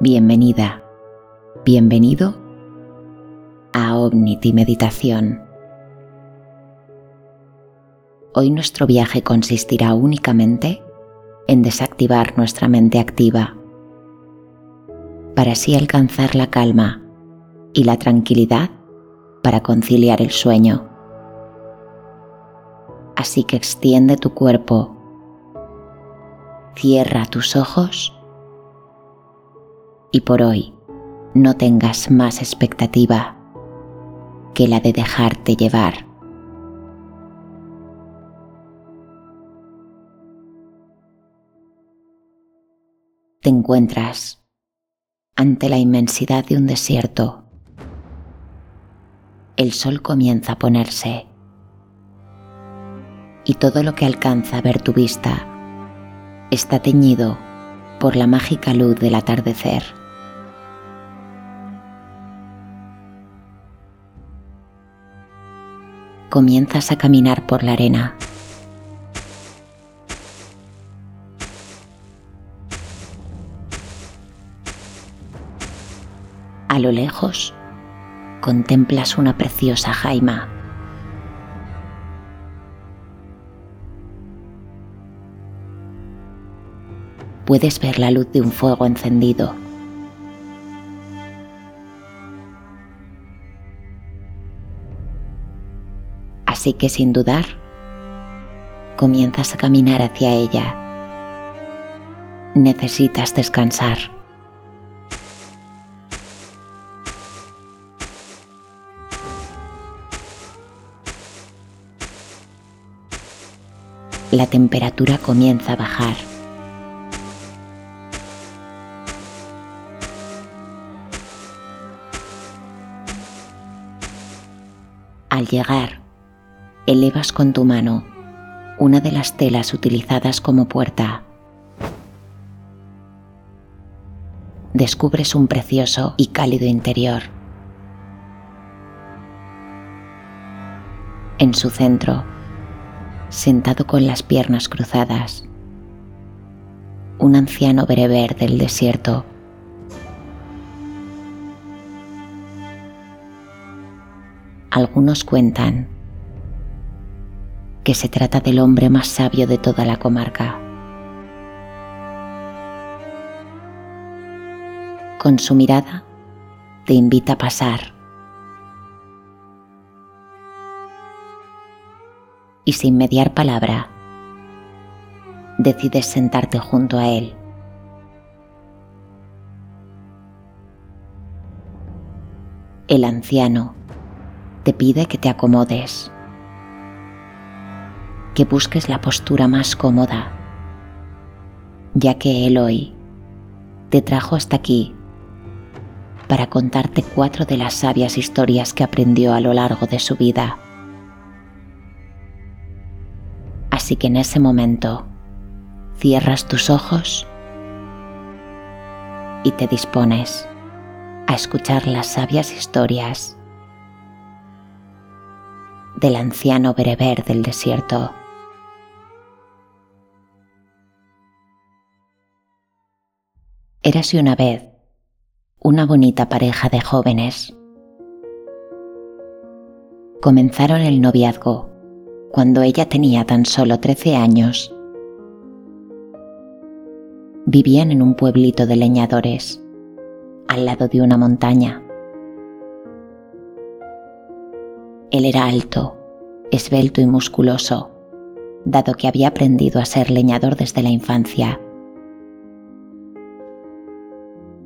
Bienvenida, bienvenido a Omnity Meditación. Hoy nuestro viaje consistirá únicamente en desactivar nuestra mente activa para así alcanzar la calma y la tranquilidad para conciliar el sueño. Así que extiende tu cuerpo, cierra tus ojos y por hoy no tengas más expectativa que la de dejarte llevar. Te encuentras ante la inmensidad de un desierto. El sol comienza a ponerse y todo lo que alcanza a ver tu vista está teñido por la mágica luz del atardecer. Comienzas a caminar por la arena. A lo lejos, contemplas una preciosa jaima. Puedes ver la luz de un fuego encendido. Así que sin dudar, comienzas a caminar hacia ella. Necesitas descansar. La temperatura comienza a bajar. Al llegar elevas con tu mano una de las telas utilizadas como puerta. Descubres un precioso y cálido interior. En su centro, sentado con las piernas cruzadas, un anciano bereber del desierto. Algunos cuentan que se trata del hombre más sabio de toda la comarca. Con su mirada te invita a pasar. Y sin mediar palabra, decides sentarte junto a él. El anciano te pide que te acomodes que busques la postura más cómoda, ya que Él hoy te trajo hasta aquí para contarte cuatro de las sabias historias que aprendió a lo largo de su vida. Así que en ese momento cierras tus ojos y te dispones a escuchar las sabias historias del anciano bereber del desierto. Érase una vez una bonita pareja de jóvenes. Comenzaron el noviazgo cuando ella tenía tan solo 13 años. Vivían en un pueblito de leñadores, al lado de una montaña. Él era alto, esbelto y musculoso, dado que había aprendido a ser leñador desde la infancia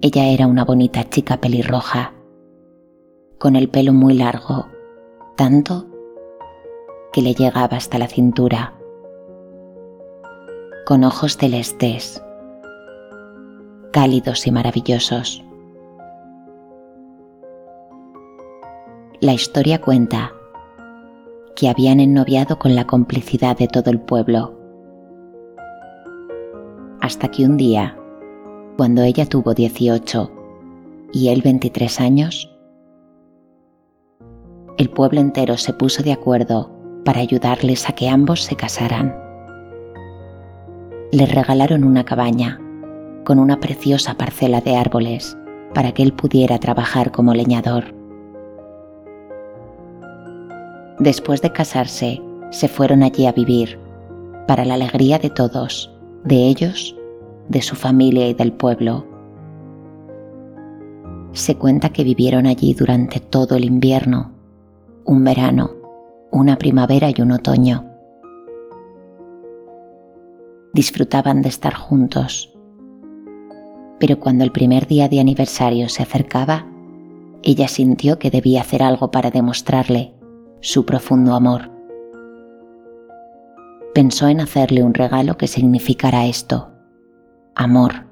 ella era una bonita chica pelirroja, con el pelo muy largo, tanto que le llegaba hasta la cintura, con ojos celestes, cálidos y maravillosos. La historia cuenta que habían ennoviado con la complicidad de todo el pueblo, hasta que un día cuando ella tuvo 18 y él 23 años, el pueblo entero se puso de acuerdo para ayudarles a que ambos se casaran. Les regalaron una cabaña con una preciosa parcela de árboles para que él pudiera trabajar como leñador. Después de casarse, se fueron allí a vivir, para la alegría de todos, de ellos, de su familia y del pueblo. Se cuenta que vivieron allí durante todo el invierno, un verano, una primavera y un otoño. Disfrutaban de estar juntos, pero cuando el primer día de aniversario se acercaba, ella sintió que debía hacer algo para demostrarle su profundo amor. Pensó en hacerle un regalo que significara esto, amor.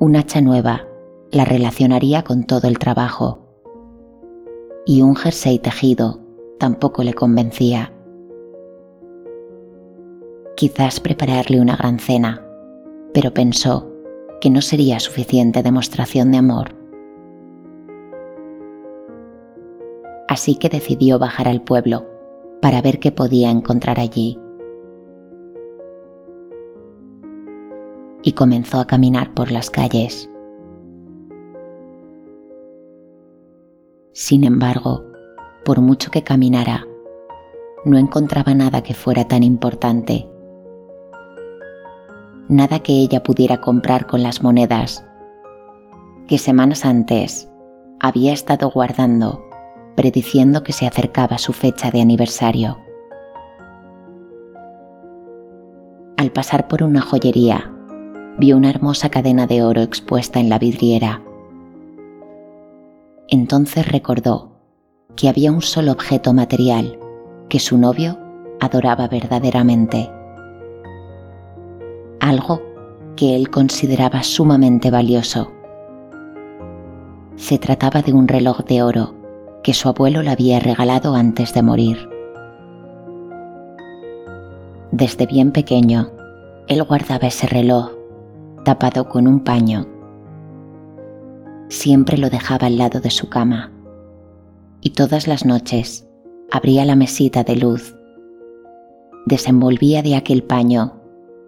Un hacha nueva la relacionaría con todo el trabajo y un jersey tejido tampoco le convencía. Quizás prepararle una gran cena, pero pensó que no sería suficiente demostración de amor. Así que decidió bajar al pueblo para ver qué podía encontrar allí. Y comenzó a caminar por las calles. Sin embargo, por mucho que caminara, no encontraba nada que fuera tan importante nada que ella pudiera comprar con las monedas que semanas antes había estado guardando, prediciendo que se acercaba su fecha de aniversario. Al pasar por una joyería, vio una hermosa cadena de oro expuesta en la vidriera. Entonces recordó que había un solo objeto material que su novio adoraba verdaderamente algo que él consideraba sumamente valioso. Se trataba de un reloj de oro que su abuelo le había regalado antes de morir. Desde bien pequeño, él guardaba ese reloj tapado con un paño. Siempre lo dejaba al lado de su cama y todas las noches abría la mesita de luz, desenvolvía de aquel paño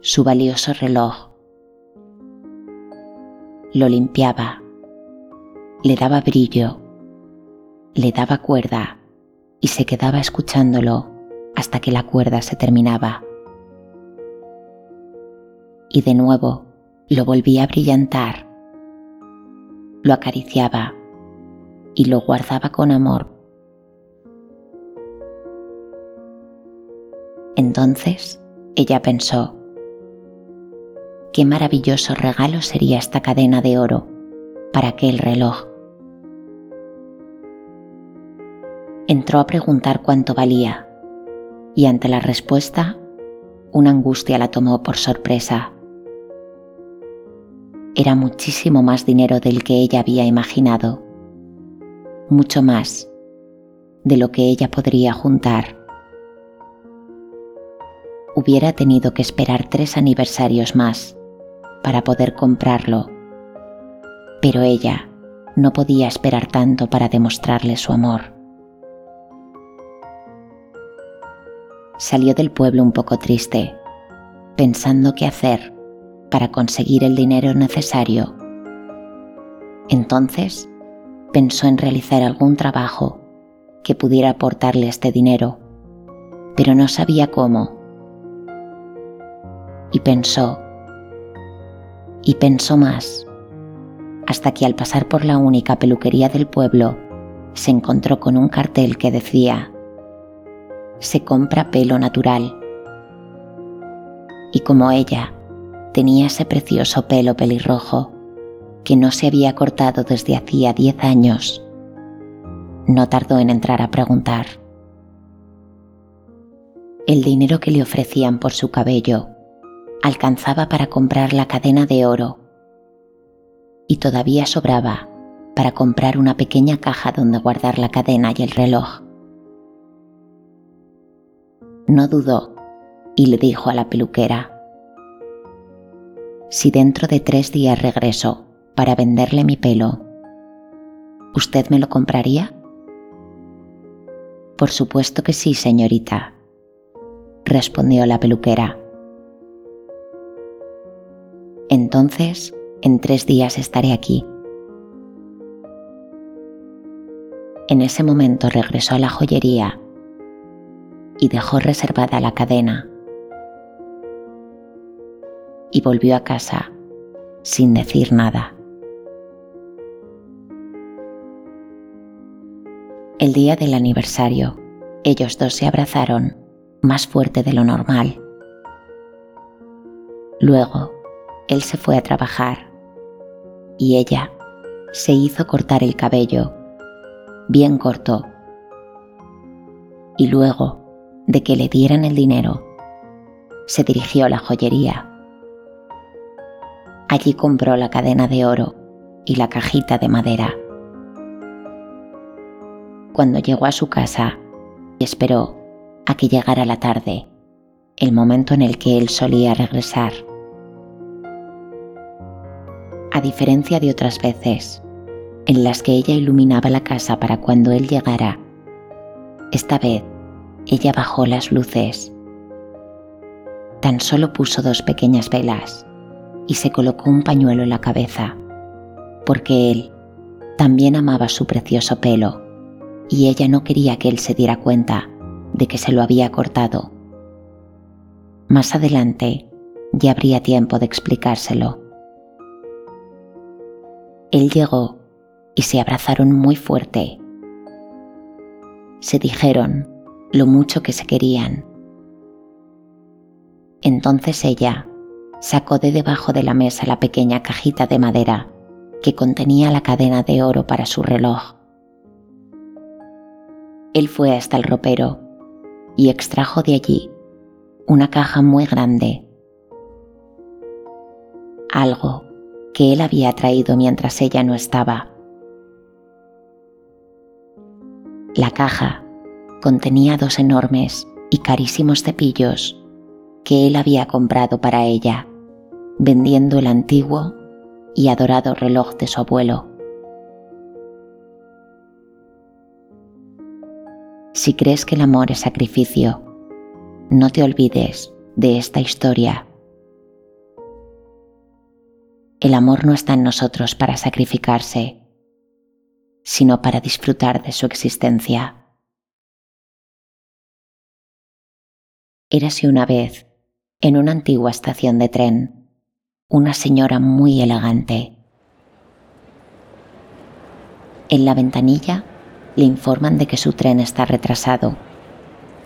su valioso reloj. Lo limpiaba, le daba brillo, le daba cuerda y se quedaba escuchándolo hasta que la cuerda se terminaba. Y de nuevo lo volvía a brillantar, lo acariciaba y lo guardaba con amor. Entonces ella pensó, qué maravilloso regalo sería esta cadena de oro para aquel reloj. Entró a preguntar cuánto valía y ante la respuesta una angustia la tomó por sorpresa. Era muchísimo más dinero del que ella había imaginado, mucho más de lo que ella podría juntar. Hubiera tenido que esperar tres aniversarios más para poder comprarlo, pero ella no podía esperar tanto para demostrarle su amor. Salió del pueblo un poco triste, pensando qué hacer para conseguir el dinero necesario. Entonces pensó en realizar algún trabajo que pudiera aportarle este dinero, pero no sabía cómo. Y pensó y pensó más, hasta que al pasar por la única peluquería del pueblo, se encontró con un cartel que decía, se compra pelo natural. Y como ella tenía ese precioso pelo pelirrojo que no se había cortado desde hacía diez años, no tardó en entrar a preguntar. El dinero que le ofrecían por su cabello alcanzaba para comprar la cadena de oro y todavía sobraba para comprar una pequeña caja donde guardar la cadena y el reloj. No dudó y le dijo a la peluquera, si dentro de tres días regreso para venderle mi pelo, ¿usted me lo compraría? Por supuesto que sí, señorita, respondió la peluquera Entonces, en tres días estaré aquí. En ese momento regresó a la joyería y dejó reservada la cadena. Y volvió a casa sin decir nada. El día del aniversario, ellos dos se abrazaron más fuerte de lo normal. Luego, él se fue a trabajar y ella se hizo cortar el cabello, bien corto. Y luego de que le dieran el dinero, se dirigió a la joyería. Allí compró la cadena de oro y la cajita de madera. Cuando llegó a su casa, esperó a que llegara la tarde, el momento en el que él solía regresar. A diferencia de otras veces, en las que ella iluminaba la casa para cuando él llegara, esta vez ella bajó las luces. Tan solo puso dos pequeñas velas y se colocó un pañuelo en la cabeza, porque él también amaba su precioso pelo y ella no quería que él se diera cuenta de que se lo había cortado. Más adelante ya habría tiempo de explicárselo. Él llegó y se abrazaron muy fuerte. Se dijeron lo mucho que se querían. Entonces ella sacó de debajo de la mesa la pequeña cajita de madera que contenía la cadena de oro para su reloj. Él fue hasta el ropero y extrajo de allí una caja muy grande, algo que él había traído mientras ella no estaba. La caja contenía dos enormes y carísimos cepillos que él había comprado para ella, vendiendo el antiguo y adorado reloj de su abuelo. Si crees que el amor es sacrificio, no te olvides de esta historia. El amor no está en nosotros para sacrificarse, sino para disfrutar de su existencia. Érase una vez, en una antigua estación de tren, una señora muy elegante. En la ventanilla le informan de que su tren está retrasado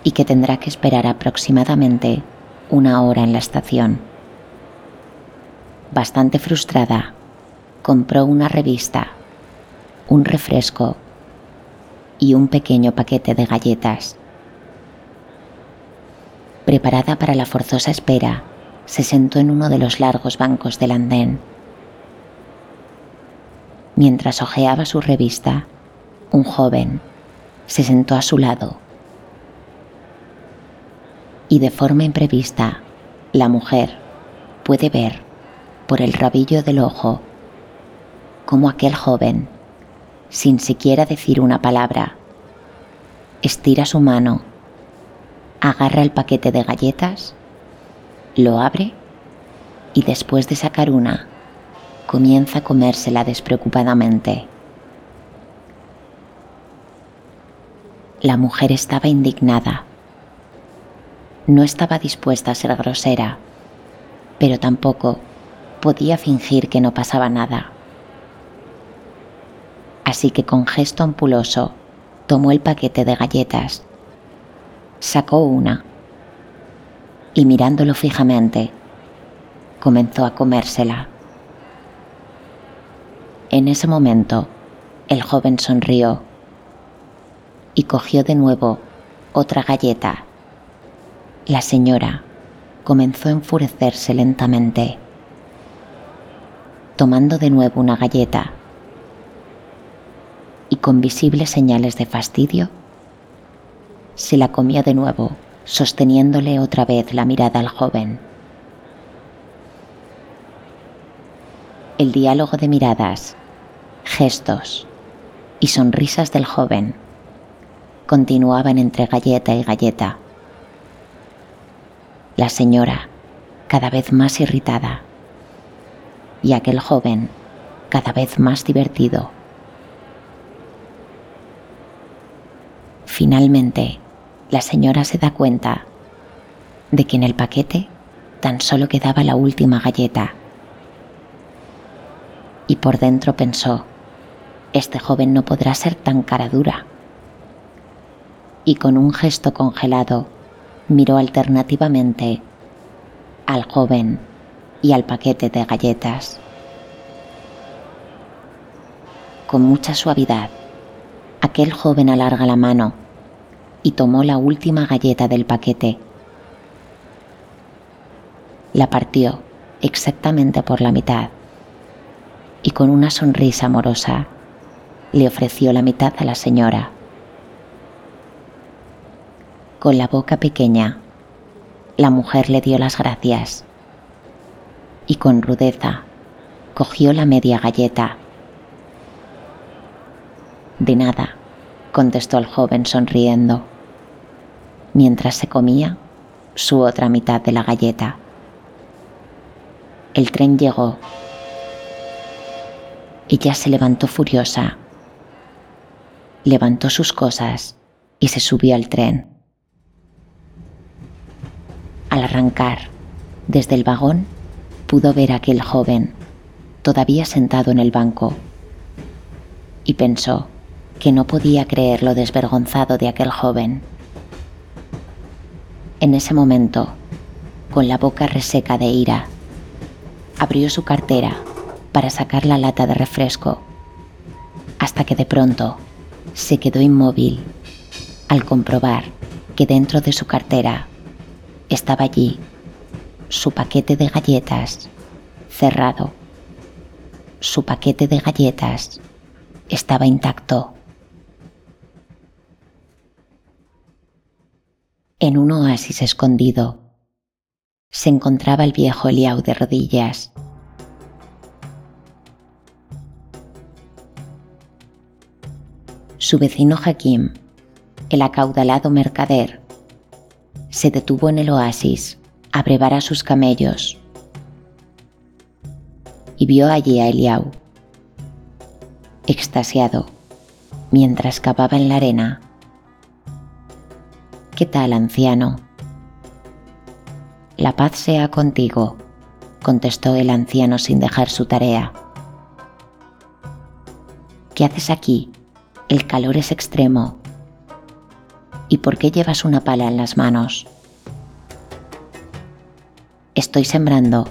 y que tendrá que esperar aproximadamente una hora en la estación. Bastante frustrada, compró una revista, un refresco y un pequeño paquete de galletas preparada para la forzosa espera, se sentó en uno de los largos bancos del andén. Mientras hojeaba su revista, un joven se sentó a su lado. Y de forma imprevista, la mujer puede ver por el rabillo del ojo cómo aquel joven, sin siquiera decir una palabra, estira su mano agarra el paquete de galletas, lo abre y después de sacar una, comienza a comérsela despreocupadamente. La mujer estaba indignada. No estaba dispuesta a ser grosera, pero tampoco podía fingir que no pasaba nada. Así que con gesto ampuloso tomó el paquete de galletas sacó una y mirándolo fijamente, comenzó a comérsela. En ese momento, el joven sonrió y cogió de nuevo otra galleta. La señora comenzó a enfurecerse lentamente, tomando de nuevo una galleta y con visibles señales de fastidio, se la comió de nuevo, sosteniéndole otra vez la mirada al joven. El diálogo de miradas, gestos y sonrisas del joven continuaban entre galleta y galleta. La señora, cada vez más irritada, y aquel joven cada vez más divertido. Finalmente, la señora se da cuenta de que en el paquete tan solo quedaba la última galleta. Y por dentro pensó, este joven no podrá ser tan cara dura. Y con un gesto congelado miró alternativamente al joven y al paquete de galletas. Con mucha suavidad, aquel joven alarga la mano y tomó la última galleta del paquete la partió exactamente por la mitad y con una sonrisa amorosa le ofreció la mitad a la señora. Con la boca pequeña, la mujer le dio las gracias y con rudeza cogió la media galleta. De nada, contestó el joven sonriendo, mientras se comía su otra mitad de la galleta. El tren llegó. Ella se levantó furiosa. Levantó sus cosas y se subió al tren. Al arrancar, desde el vagón, pudo ver a aquel joven, todavía sentado en el banco, y pensó que no podía creer lo desvergonzado de aquel joven. En ese momento, con la boca reseca de ira, abrió su cartera para sacar la lata de refresco, hasta que de pronto se quedó inmóvil al comprobar que dentro de su cartera estaba allí su paquete de galletas cerrado. Su paquete de galletas estaba intacto. En un oasis escondido, se encontraba el viejo Eliau de rodillas. Su vecino Hakim, el acaudalado mercader, se detuvo en el oasis a brevar a sus camellos y vio allí a Eliau, extasiado, mientras cavaba en la arena. ¿Qué tal, anciano? La paz sea contigo, contestó el anciano sin dejar su tarea. ¿Qué haces aquí? El calor es extremo. ¿Y por qué llevas una pala en las manos? Estoy sembrando,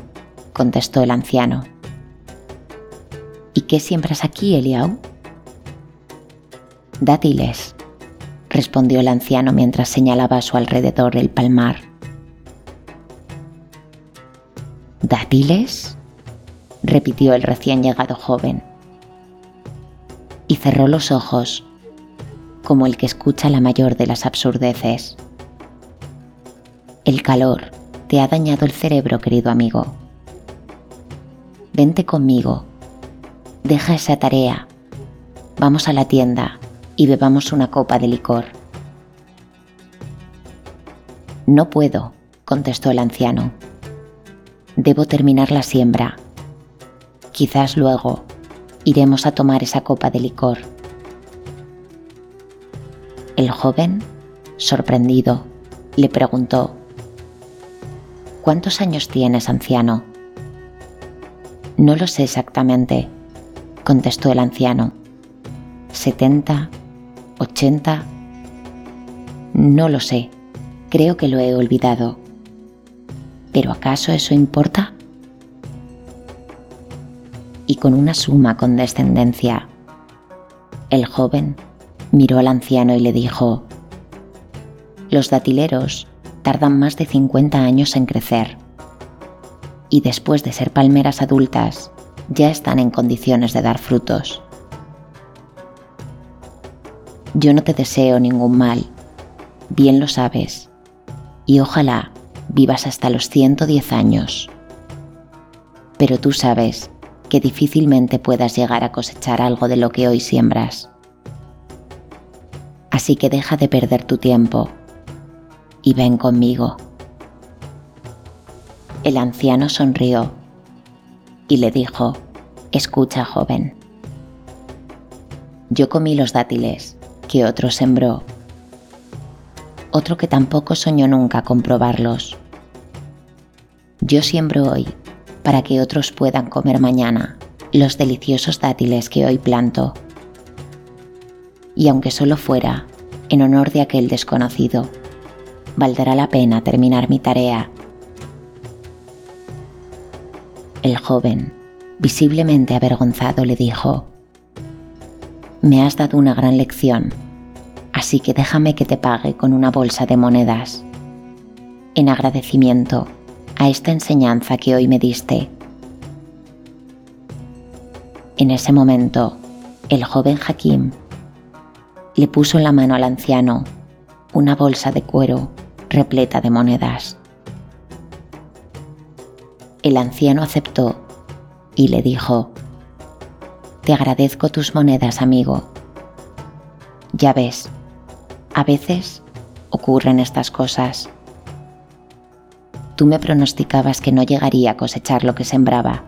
contestó el anciano. ¿Y qué siembras aquí, Eliau? Dátiles, respondió el anciano mientras señalaba a su alrededor el palmar. ¿Dátiles? repitió el recién llegado joven. Y cerró los ojos, como el que escucha la mayor de las absurdeces. El calor te ha dañado el cerebro, querido amigo. Vente conmigo. Deja esa tarea. Vamos a la tienda y bebamos una copa de licor. No puedo, contestó el anciano. Debo terminar la siembra. Quizás luego iremos a tomar esa copa de licor. El joven, sorprendido, le preguntó, ¿Cuántos años tienes, anciano? No lo sé exactamente, contestó el anciano. ¿Setenta? ¿Ochenta? No lo sé, creo que lo he olvidado. ¿Pero acaso eso importa? Y con una suma condescendencia, el joven miró al anciano y le dijo, Los datileros tardan más de 50 años en crecer y después de ser palmeras adultas ya están en condiciones de dar frutos. Yo no te deseo ningún mal, bien lo sabes, y ojalá vivas hasta los 110 años. Pero tú sabes que difícilmente puedas llegar a cosechar algo de lo que hoy siembras. Así que deja de perder tu tiempo y ven conmigo. El anciano sonrió y le dijo, Escucha, joven. Yo comí los dátiles que otro sembró, otro que tampoco soñó nunca comprobarlos. Yo siembro hoy para que otros puedan comer mañana los deliciosos dátiles que hoy planto. Y aunque solo fuera en honor de aquel desconocido, valdrá la pena terminar mi tarea. El joven, visiblemente avergonzado, le dijo, Me has dado una gran lección, así que déjame que te pague con una bolsa de monedas. En agradecimiento a esta enseñanza que hoy me diste. En ese momento, el joven Hakim le puso en la mano al anciano una bolsa de cuero repleta de monedas. El anciano aceptó y le dijo, Te agradezco tus monedas, amigo. Ya ves, a veces ocurren estas cosas. Tú me pronosticabas que no llegaría a cosechar lo que sembraba.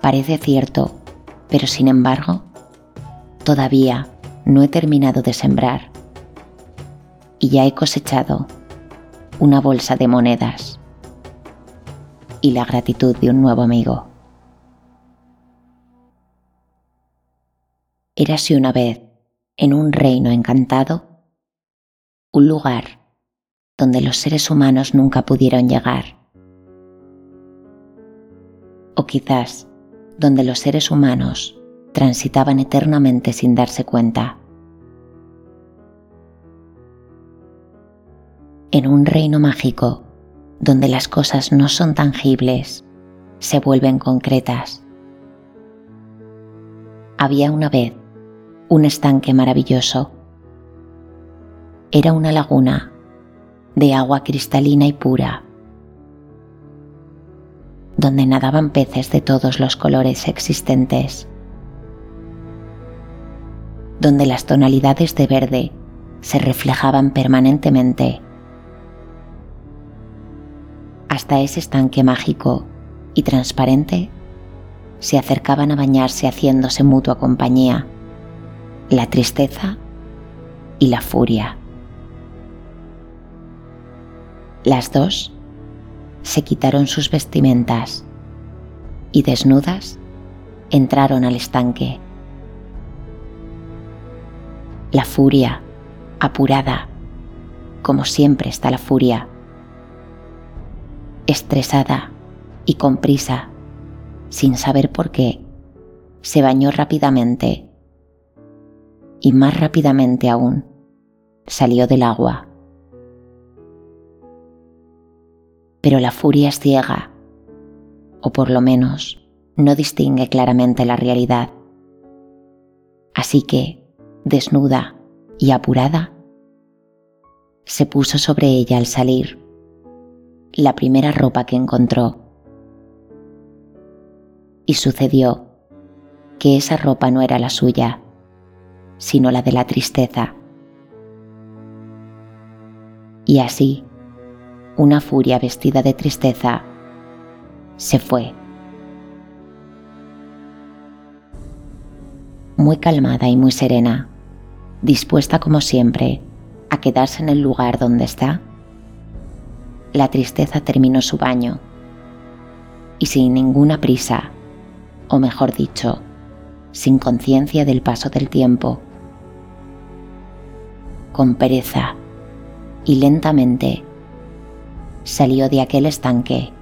Parece cierto, pero sin embargo, todavía no he terminado de sembrar y ya he cosechado una bolsa de monedas y la gratitud de un nuevo amigo. Érase una vez, en un reino encantado, un lugar donde los seres humanos nunca pudieron llegar. O quizás donde los seres humanos transitaban eternamente sin darse cuenta. en un reino mágico donde las cosas no son tangibles, se vuelven concretas. Había una vez un estanque maravilloso. Era una laguna de agua cristalina y pura, donde nadaban peces de todos los colores existentes, donde las tonalidades de verde se reflejaban permanentemente hasta ese estanque mágico y transparente, se acercaban a bañarse haciéndose mutua compañía, la tristeza y la furia. Las dos se quitaron sus vestimentas y desnudas entraron al estanque. La furia, apurada, como siempre está la furia, estresada y con prisa, sin saber por qué, se bañó rápidamente y más rápidamente aún salió del agua. Pero la furia es ciega, o por lo menos no distingue claramente la realidad. Así que, desnuda y apurada, se puso sobre ella al salir la primera ropa que encontró. Y sucedió que esa ropa no era la suya, sino la de la tristeza. Y así, una furia vestida de tristeza se fue. Muy calmada y muy serena, dispuesta como siempre a quedarse en el lugar donde está, la tristeza terminó su baño y sin ninguna prisa, o mejor dicho, sin conciencia del paso del tiempo, con pereza y lentamente salió de aquel estanque.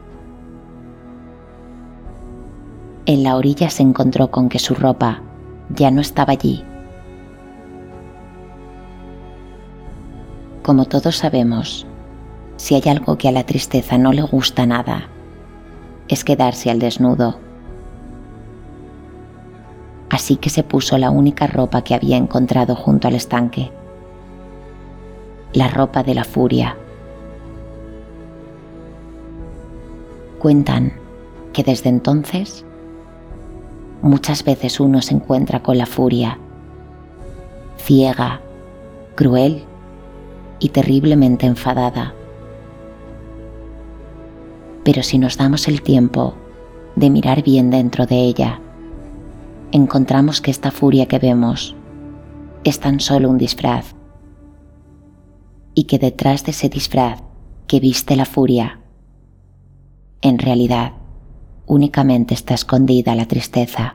En la orilla se encontró con que su ropa ya no estaba allí. Como todos sabemos, si hay algo que a la tristeza no le gusta nada, es quedarse al desnudo. Así que se puso la única ropa que había encontrado junto al estanque, la ropa de la furia. Cuentan que desde entonces muchas veces uno se encuentra con la furia, ciega, cruel y terriblemente enfadada pero si nos damos el tiempo de mirar bien dentro de ella, encontramos que esta furia que vemos es tan solo un disfraz y que detrás de ese disfraz que viste la furia, en realidad únicamente está escondida la tristeza.